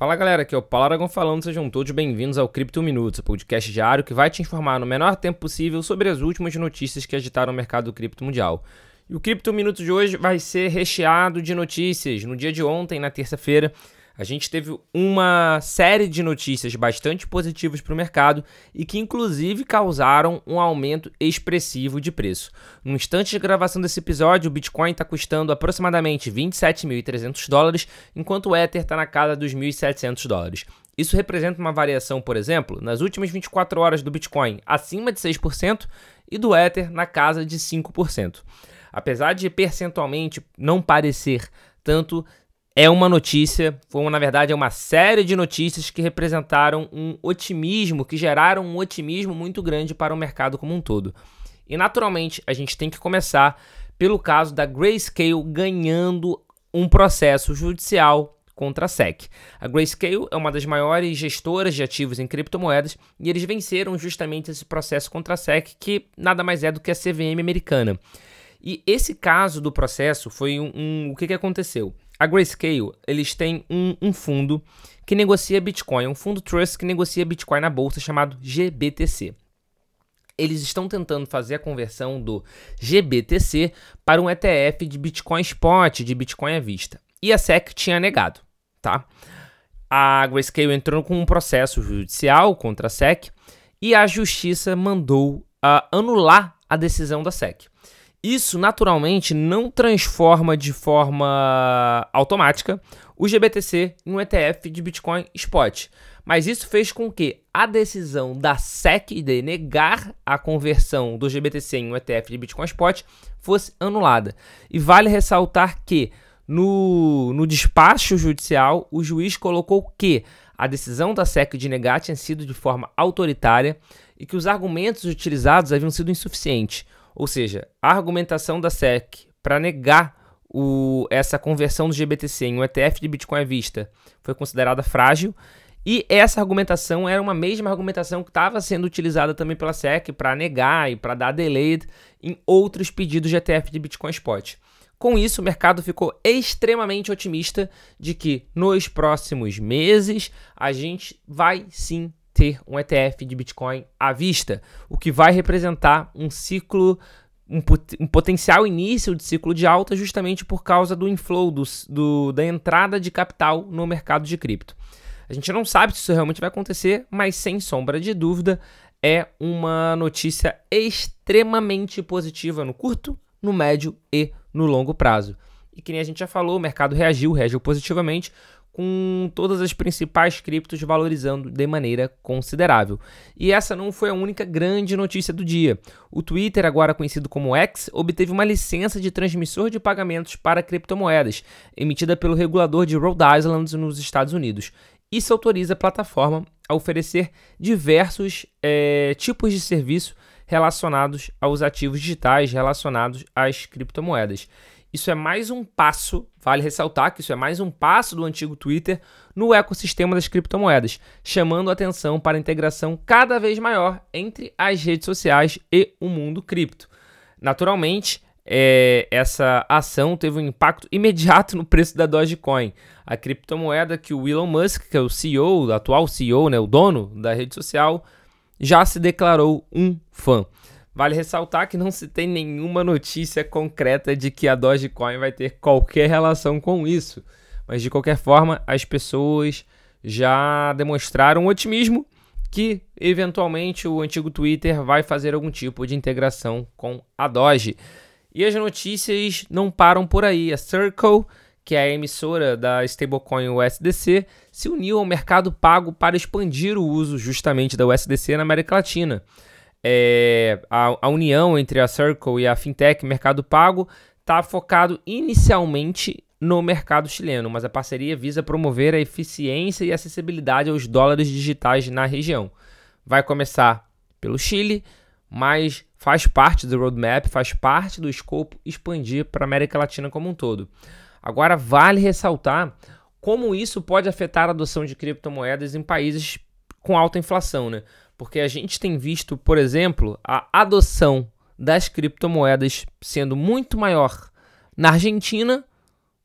Fala galera, aqui é o Paulo Aragão falando, sejam todos bem-vindos ao Cripto Minutos, podcast diário que vai te informar no menor tempo possível sobre as últimas notícias que agitaram o mercado cripto mundial. E o Cripto Minutos de hoje vai ser recheado de notícias. No dia de ontem, na terça-feira, a gente teve uma série de notícias bastante positivas para o mercado e que, inclusive, causaram um aumento expressivo de preço. No instante de gravação desse episódio, o Bitcoin está custando aproximadamente 27.300 dólares, enquanto o Ether está na casa dos 1.700 dólares. Isso representa uma variação, por exemplo, nas últimas 24 horas do Bitcoin acima de 6% e do Ether na casa de 5%. Apesar de percentualmente não parecer tanto, é uma notícia, foi na verdade é uma série de notícias que representaram um otimismo, que geraram um otimismo muito grande para o mercado como um todo. E naturalmente a gente tem que começar pelo caso da Grayscale ganhando um processo judicial contra a SEC. A Grayscale é uma das maiores gestoras de ativos em criptomoedas e eles venceram justamente esse processo contra a SEC, que nada mais é do que a CVM americana. E esse caso do processo foi um, um o que, que aconteceu? A Grayscale, eles têm um, um, fundo que negocia Bitcoin, um fundo trust que negocia Bitcoin na bolsa chamado GBTC. Eles estão tentando fazer a conversão do GBTC para um ETF de Bitcoin Spot, de Bitcoin à vista. E a SEC tinha negado, tá? A Grayscale entrou com um processo judicial contra a SEC e a justiça mandou uh, anular a decisão da SEC. Isso naturalmente não transforma de forma automática o GBTC em um ETF de Bitcoin Spot, mas isso fez com que a decisão da SEC de negar a conversão do GBTC em um ETF de Bitcoin Spot fosse anulada. E vale ressaltar que no, no despacho judicial, o juiz colocou que a decisão da SEC de negar tinha sido de forma autoritária e que os argumentos utilizados haviam sido insuficientes. Ou seja, a argumentação da SEC para negar o, essa conversão do GBTC em um ETF de Bitcoin à vista foi considerada frágil. E essa argumentação era uma mesma argumentação que estava sendo utilizada também pela SEC para negar e para dar delay em outros pedidos de ETF de Bitcoin Spot. Com isso, o mercado ficou extremamente otimista de que nos próximos meses a gente vai sim ter um ETF de Bitcoin à vista, o que vai representar um ciclo, um, um potencial início de ciclo de alta justamente por causa do inflow, do, do, da entrada de capital no mercado de cripto. A gente não sabe se isso realmente vai acontecer, mas sem sombra de dúvida é uma notícia extremamente positiva no curto, no médio e no longo prazo. E que nem a gente já falou, o mercado reagiu, reagiu positivamente, com todas as principais criptos valorizando de maneira considerável. E essa não foi a única grande notícia do dia. O Twitter, agora conhecido como X, obteve uma licença de transmissor de pagamentos para criptomoedas, emitida pelo regulador de Rhode Island nos Estados Unidos. Isso autoriza a plataforma a oferecer diversos é, tipos de serviço relacionados aos ativos digitais relacionados às criptomoedas. Isso é mais um passo, vale ressaltar que isso é mais um passo do antigo Twitter no ecossistema das criptomoedas, chamando atenção para a integração cada vez maior entre as redes sociais e o mundo cripto. Naturalmente, é, essa ação teve um impacto imediato no preço da Dogecoin, a criptomoeda que o Elon Musk, que é o CEO, o atual CEO, né, o dono da rede social, já se declarou um fã. Vale ressaltar que não se tem nenhuma notícia concreta de que a Dogecoin vai ter qualquer relação com isso. Mas de qualquer forma, as pessoas já demonstraram otimismo que eventualmente o antigo Twitter vai fazer algum tipo de integração com a Doge. E as notícias não param por aí. A Circle, que é a emissora da stablecoin USDC, se uniu ao mercado pago para expandir o uso justamente da USDC na América Latina é, a, a, união entre a Circle e a Fintech Mercado Pago está focado inicialmente no mercado chileno, mas a parceria visa promover a eficiência e acessibilidade aos dólares digitais na região. Vai começar pelo Chile, mas faz parte do roadmap, faz parte do escopo expandir para a América Latina como um todo. Agora, vale ressaltar como isso pode afetar a adoção de criptomoedas em países com alta inflação, né? Porque a gente tem visto, por exemplo, a adoção das criptomoedas sendo muito maior na Argentina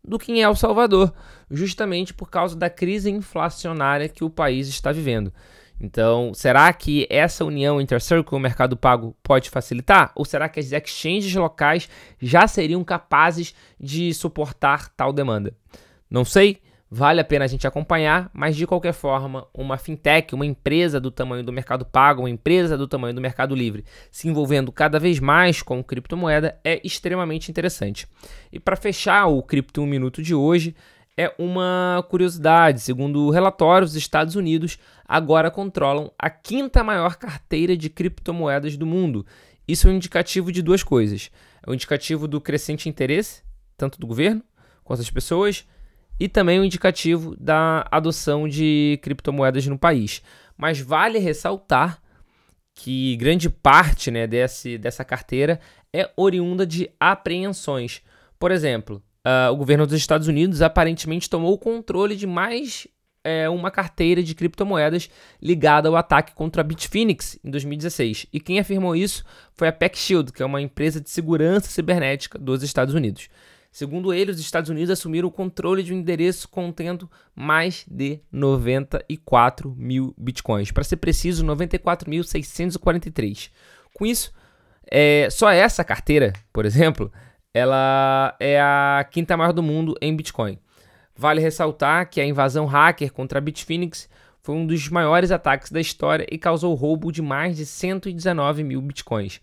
do que em El Salvador, justamente por causa da crise inflacionária que o país está vivendo. Então, será que essa união entre a Circle e o Mercado Pago pode facilitar? Ou será que as exchanges locais já seriam capazes de suportar tal demanda? Não sei, vale a pena a gente acompanhar, mas de qualquer forma, uma fintech, uma empresa do tamanho do Mercado Pago, uma empresa do tamanho do Mercado Livre, se envolvendo cada vez mais com criptomoeda é extremamente interessante. E para fechar o Cripto 1 Minuto de hoje, é uma curiosidade. Segundo o relatório, os Estados Unidos agora controlam a quinta maior carteira de criptomoedas do mundo. Isso é um indicativo de duas coisas. É um indicativo do crescente interesse, tanto do governo quanto das pessoas, e também um indicativo da adoção de criptomoedas no país. Mas vale ressaltar que grande parte né, desse, dessa carteira é oriunda de apreensões. Por exemplo, uh, o governo dos Estados Unidos aparentemente tomou o controle de mais é, uma carteira de criptomoedas ligada ao ataque contra a Bitfinex em 2016. E quem afirmou isso foi a PackShield, que é uma empresa de segurança cibernética dos Estados Unidos. Segundo ele, os Estados Unidos assumiram o controle de um endereço contendo mais de 94 mil bitcoins. Para ser preciso, 94.643. Com isso, é, só essa carteira, por exemplo, ela é a quinta maior do mundo em Bitcoin. Vale ressaltar que a invasão hacker contra a Bitfinex foi um dos maiores ataques da história e causou roubo de mais de 119 mil bitcoins.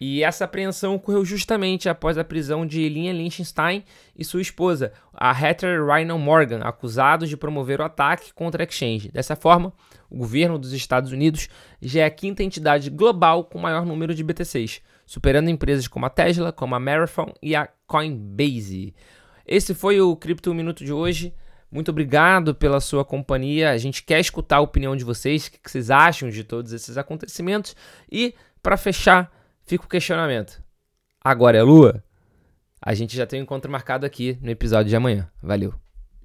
E essa apreensão ocorreu justamente após a prisão de Linha Liechtenstein e sua esposa, a Heather Rhino Morgan, acusados de promover o ataque contra a exchange. Dessa forma, o governo dos Estados Unidos já é a quinta entidade global com maior número de BTCs, superando empresas como a Tesla, como a Marathon e a Coinbase. Esse foi o Cripto Minuto de hoje. Muito obrigado pela sua companhia. A gente quer escutar a opinião de vocês, o que vocês acham de todos esses acontecimentos. E, para fechar, fica o questionamento: agora é lua? A gente já tem um encontro marcado aqui no episódio de amanhã. Valeu!